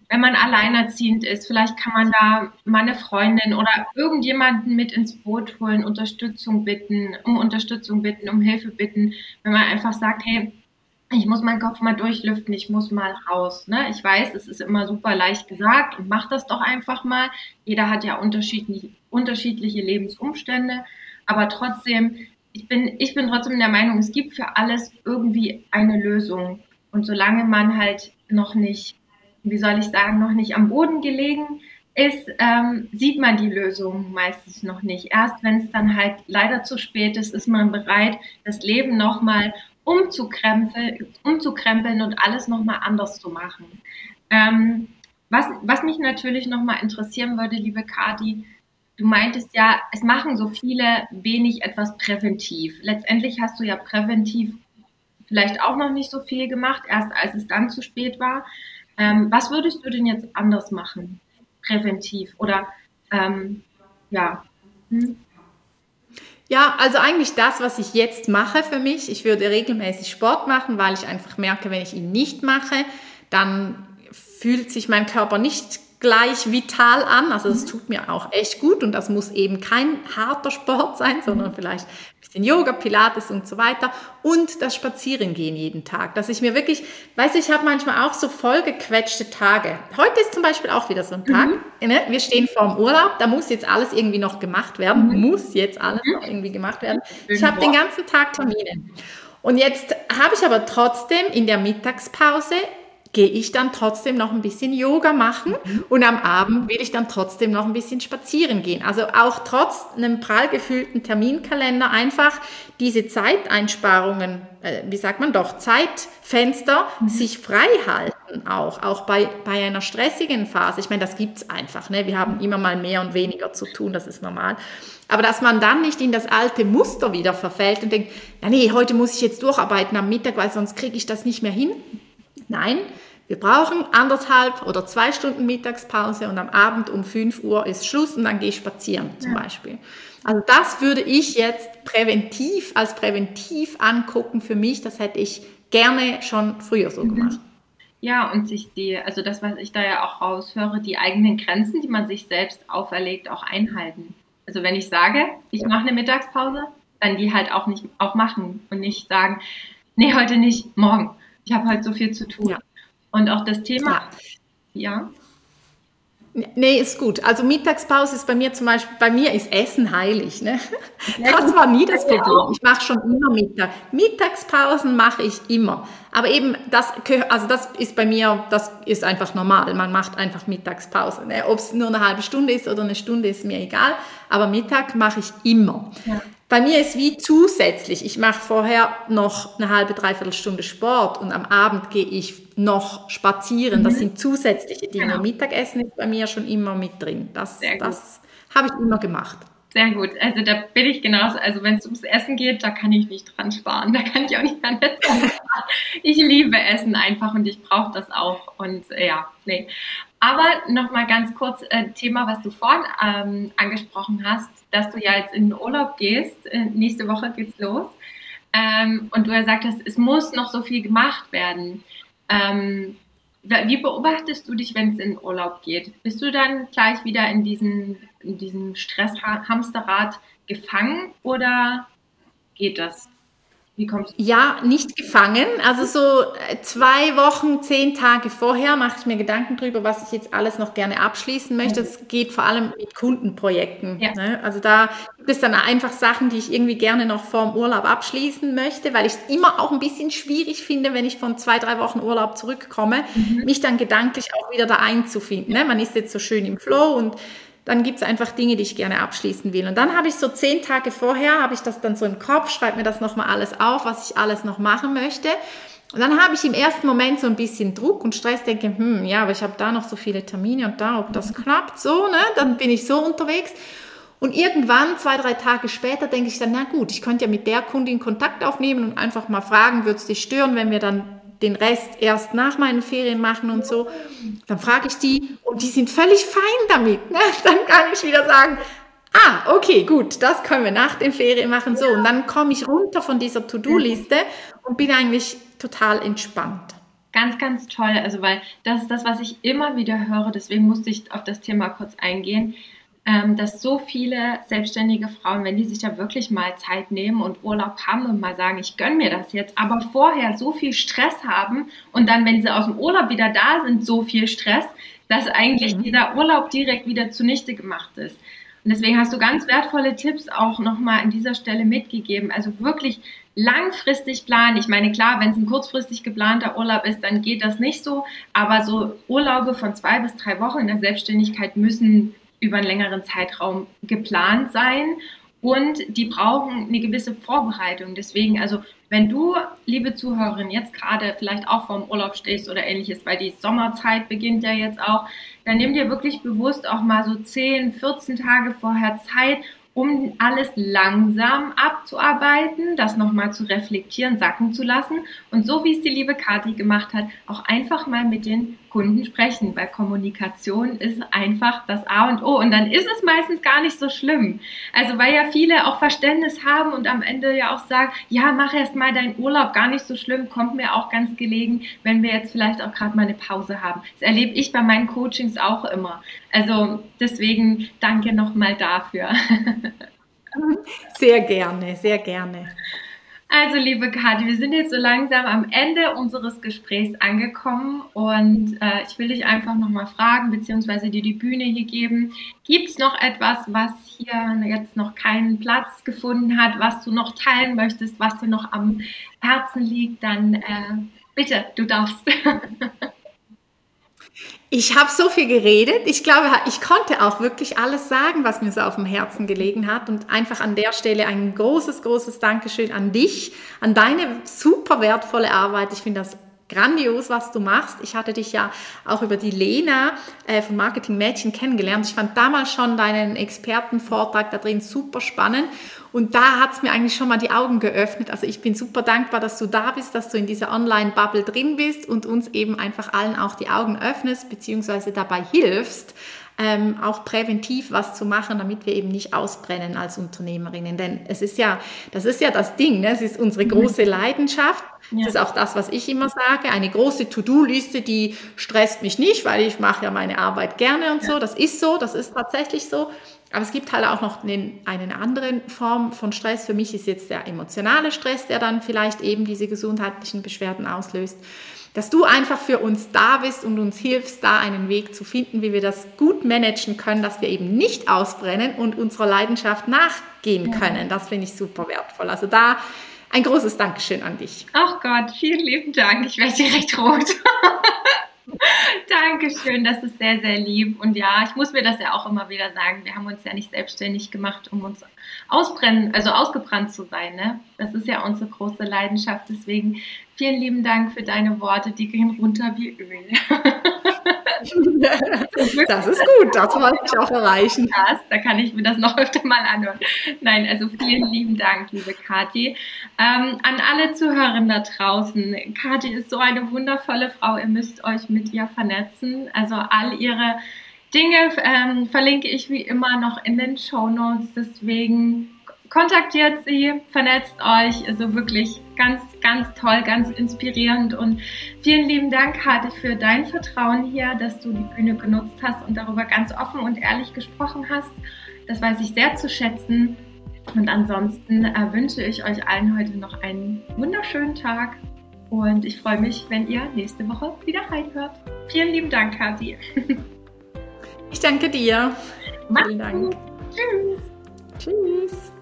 wenn man alleinerziehend ist, vielleicht kann man da mal eine Freundin oder irgendjemanden mit ins Boot holen, Unterstützung bitten, um Unterstützung bitten, um Hilfe bitten, wenn man einfach sagt, hey, ich muss meinen Kopf mal durchlüften, ich muss mal raus. Ne? Ich weiß, es ist immer super leicht gesagt und mach das doch einfach mal. Jeder hat ja unterschiedlich, unterschiedliche Lebensumstände, aber trotzdem, ich bin, ich bin trotzdem der Meinung, es gibt für alles irgendwie eine Lösung. Und solange man halt noch nicht wie soll ich sagen, noch nicht am Boden gelegen ist, ähm, sieht man die Lösung meistens noch nicht. Erst wenn es dann halt leider zu spät ist, ist man bereit, das Leben nochmal umzukrempeln, umzukrempeln und alles nochmal anders zu machen. Ähm, was, was mich natürlich nochmal interessieren würde, liebe Kati, du meintest ja, es machen so viele wenig etwas präventiv. Letztendlich hast du ja präventiv vielleicht auch noch nicht so viel gemacht, erst als es dann zu spät war. Ähm, was würdest du denn jetzt anders machen, präventiv? Oder ähm, ja. Hm? Ja, also eigentlich das, was ich jetzt mache für mich. Ich würde regelmäßig Sport machen, weil ich einfach merke, wenn ich ihn nicht mache, dann fühlt sich mein Körper nicht gleich vital an. Also das mhm. tut mir auch echt gut und das muss eben kein harter Sport sein, sondern vielleicht ein bisschen Yoga, Pilates und so weiter und das Spazierengehen jeden Tag. Dass ich mir wirklich, weiß ich, habe manchmal auch so vollgequetschte Tage. Heute ist zum Beispiel auch wieder so ein Tag. Mhm. Ne? Wir stehen vor dem Urlaub, da muss jetzt alles irgendwie noch gemacht werden. Mhm. Muss jetzt alles mhm. noch irgendwie gemacht werden. Ich habe den ganzen Tag Termine. Und jetzt habe ich aber trotzdem in der Mittagspause gehe ich dann trotzdem noch ein bisschen Yoga machen und am Abend will ich dann trotzdem noch ein bisschen spazieren gehen. Also auch trotz einem prall gefüllten Terminkalender einfach diese Zeiteinsparungen, äh, wie sagt man doch, Zeitfenster mhm. sich frei halten auch, auch bei, bei einer stressigen Phase. Ich meine, das gibt's einfach. Ne? Wir haben immer mal mehr und weniger zu tun, das ist normal. Aber dass man dann nicht in das alte Muster wieder verfällt und denkt, ja nee, heute muss ich jetzt durcharbeiten am Mittag, weil sonst kriege ich das nicht mehr hin. Nein, wir brauchen anderthalb oder zwei Stunden Mittagspause und am Abend um 5 Uhr ist Schluss und dann gehe ich spazieren zum ja. Beispiel. Also das würde ich jetzt präventiv als präventiv angucken für mich. Das hätte ich gerne schon früher so mhm. gemacht. Ja, und sich die, also das, was ich da ja auch raushöre, die eigenen Grenzen, die man sich selbst auferlegt, auch einhalten. Also wenn ich sage, ich mache eine Mittagspause, dann die halt auch nicht auch machen und nicht sagen, nee, heute nicht, morgen. Ich habe halt so viel zu tun. Ja. Und auch das Thema, ja. Nee, ist gut. Also Mittagspause ist bei mir zum Beispiel, bei mir ist Essen heilig. Ne? Das war nie das Problem. Ich mache schon immer Mittag. Mittagspausen mache ich immer. Aber eben, das, also das ist bei mir, das ist einfach normal. Man macht einfach Mittagspause. Ne? Ob es nur eine halbe Stunde ist oder eine Stunde, ist mir egal. Aber Mittag mache ich immer. Ja. Bei mir ist wie zusätzlich. Ich mache vorher noch eine halbe, dreiviertel Stunde Sport und am Abend gehe ich noch spazieren. Das mhm. sind zusätzliche Dinge. Genau. Mittagessen ist bei mir schon immer mit drin. Das, das habe ich immer gemacht. Sehr gut. Also da bin ich genauso. Also wenn es ums Essen geht, da kann ich nicht dran sparen. Da kann ich auch nicht dran sparen. Ich liebe Essen einfach und ich brauche das auch. Und äh, ja, nee. Aber nochmal ganz kurz äh, Thema, was du vorhin ähm, angesprochen hast dass du ja jetzt in den Urlaub gehst. Äh, nächste Woche geht's los. Ähm, und du ja sagtest, es muss noch so viel gemacht werden. Ähm, wie beobachtest du dich, wenn es in Urlaub geht? Bist du dann gleich wieder in, diesen, in diesem Stress-Hamsterrad gefangen oder geht das? Wie kommst du? Ja, nicht gefangen. Also so äh, zwei Wochen, zehn Tage vorher mache ich mir Gedanken darüber, was ich jetzt alles noch gerne abschließen möchte. Das geht vor allem mit Kundenprojekten. Ja. Ne? Also da gibt es dann einfach Sachen, die ich irgendwie gerne noch vor dem Urlaub abschließen möchte, weil ich es immer auch ein bisschen schwierig finde, wenn ich von zwei, drei Wochen Urlaub zurückkomme, mhm. mich dann gedanklich auch wieder da einzufinden. Ne? Man ist jetzt so schön im Flow und dann gibt es einfach Dinge, die ich gerne abschließen will. Und dann habe ich so zehn Tage vorher, habe ich das dann so im Kopf, schreibe mir das nochmal alles auf, was ich alles noch machen möchte. Und dann habe ich im ersten Moment so ein bisschen Druck und Stress, denke, hm, ja, aber ich habe da noch so viele Termine und da, ob das klappt, so, ne? Dann bin ich so unterwegs. Und irgendwann, zwei, drei Tage später, denke ich dann, na gut, ich könnte ja mit der Kundin Kontakt aufnehmen und einfach mal fragen, würde es dich stören, wenn wir dann den Rest erst nach meinen Ferien machen und so. Dann frage ich die und die sind völlig fein damit. Ne? Dann kann ich wieder sagen, ah, okay, gut, das können wir nach den Ferien machen. So, und dann komme ich runter von dieser To-Do-Liste und bin eigentlich total entspannt. Ganz, ganz toll. Also, weil das ist das, was ich immer wieder höre. Deswegen musste ich auf das Thema kurz eingehen dass so viele selbstständige Frauen, wenn die sich da wirklich mal Zeit nehmen und Urlaub haben und mal sagen, ich gönne mir das jetzt, aber vorher so viel Stress haben und dann, wenn sie aus dem Urlaub wieder da sind, so viel Stress, dass eigentlich mhm. dieser Urlaub direkt wieder zunichte gemacht ist. Und deswegen hast du ganz wertvolle Tipps auch nochmal an dieser Stelle mitgegeben. Also wirklich langfristig planen. Ich meine, klar, wenn es ein kurzfristig geplanter Urlaub ist, dann geht das nicht so. Aber so Urlaube von zwei bis drei Wochen in der Selbstständigkeit müssen über einen längeren Zeitraum geplant sein und die brauchen eine gewisse Vorbereitung. Deswegen, also wenn du, liebe Zuhörerin, jetzt gerade vielleicht auch vorm Urlaub stehst oder ähnliches, weil die Sommerzeit beginnt ja jetzt auch, dann nimm dir wirklich bewusst auch mal so 10, 14 Tage vorher Zeit, um alles langsam abzuarbeiten, das nochmal zu reflektieren, sacken zu lassen und so wie es die liebe Kathi gemacht hat, auch einfach mal mit den Kunden sprechen, weil Kommunikation ist einfach das A und O und dann ist es meistens gar nicht so schlimm. Also weil ja viele auch Verständnis haben und am Ende ja auch sagen, ja, mach erst mal deinen Urlaub, gar nicht so schlimm, kommt mir auch ganz gelegen, wenn wir jetzt vielleicht auch gerade mal eine Pause haben. Das erlebe ich bei meinen Coachings auch immer. Also deswegen danke nochmal dafür. Sehr gerne, sehr gerne. Also, liebe Kathi, wir sind jetzt so langsam am Ende unseres Gesprächs angekommen und äh, ich will dich einfach nochmal fragen, beziehungsweise dir die Bühne hier geben. Gibt es noch etwas, was hier jetzt noch keinen Platz gefunden hat, was du noch teilen möchtest, was dir noch am Herzen liegt? Dann äh, bitte, du darfst. Ich habe so viel geredet. Ich glaube, ich konnte auch wirklich alles sagen, was mir so auf dem Herzen gelegen hat. Und einfach an der Stelle ein großes, großes Dankeschön an dich, an deine super wertvolle Arbeit. Ich finde das grandios, was du machst. Ich hatte dich ja auch über die Lena äh, von Marketing Mädchen kennengelernt. Ich fand damals schon deinen Expertenvortrag da drin super spannend. Und da hat es mir eigentlich schon mal die Augen geöffnet. Also ich bin super dankbar, dass du da bist, dass du in dieser Online-Bubble drin bist und uns eben einfach allen auch die Augen öffnest, beziehungsweise dabei hilfst, ähm, auch präventiv was zu machen, damit wir eben nicht ausbrennen als Unternehmerinnen. Denn es ist ja, das ist ja das Ding, ne? es ist unsere mhm. große Leidenschaft. Ja. Das ist auch das, was ich immer sage. Eine große To-Do-Liste, die stresst mich nicht, weil ich mache ja meine Arbeit gerne und ja. so. Das ist so, das ist tatsächlich so. Aber es gibt halt auch noch eine, eine andere Form von Stress. Für mich ist jetzt der emotionale Stress, der dann vielleicht eben diese gesundheitlichen Beschwerden auslöst dass du einfach für uns da bist und uns hilfst, da einen Weg zu finden, wie wir das gut managen können, dass wir eben nicht ausbrennen und unserer Leidenschaft nachgehen können. Das finde ich super wertvoll. Also da ein großes Dankeschön an dich. Ach Gott, vielen lieben Dank. Ich werde direkt rot. Dankeschön, das ist sehr, sehr lieb. Und ja, ich muss mir das ja auch immer wieder sagen. Wir haben uns ja nicht selbstständig gemacht, um uns ausbrennen, also ausgebrannt zu sein. Ne? Das ist ja unsere große Leidenschaft. Deswegen vielen lieben Dank für deine Worte. Die gehen runter wie Öl. das ist gut, das wollte ich auch erreichen. Da kann ich mir das noch öfter mal anhören. Nein, also vielen lieben Dank, liebe Kathi. Ähm, an alle Zuhörerinnen da draußen, Kathi ist so eine wundervolle Frau, ihr müsst euch mit ihr vernetzen. Also all ihre Dinge ähm, verlinke ich wie immer noch in den Show Notes. Deswegen kontaktiert sie, vernetzt euch. Also wirklich ganz, ganz toll, ganz inspirierend. Und vielen lieben Dank, Harte, für dein Vertrauen hier, dass du die Bühne genutzt hast und darüber ganz offen und ehrlich gesprochen hast. Das weiß ich sehr zu schätzen. Und ansonsten äh, wünsche ich euch allen heute noch einen wunderschönen Tag. Und ich freue mich, wenn ihr nächste Woche wieder reinhört. Vielen lieben Dank, Kathi. Ich danke dir. Mach's Vielen Dank. Gut. Tschüss. Tschüss.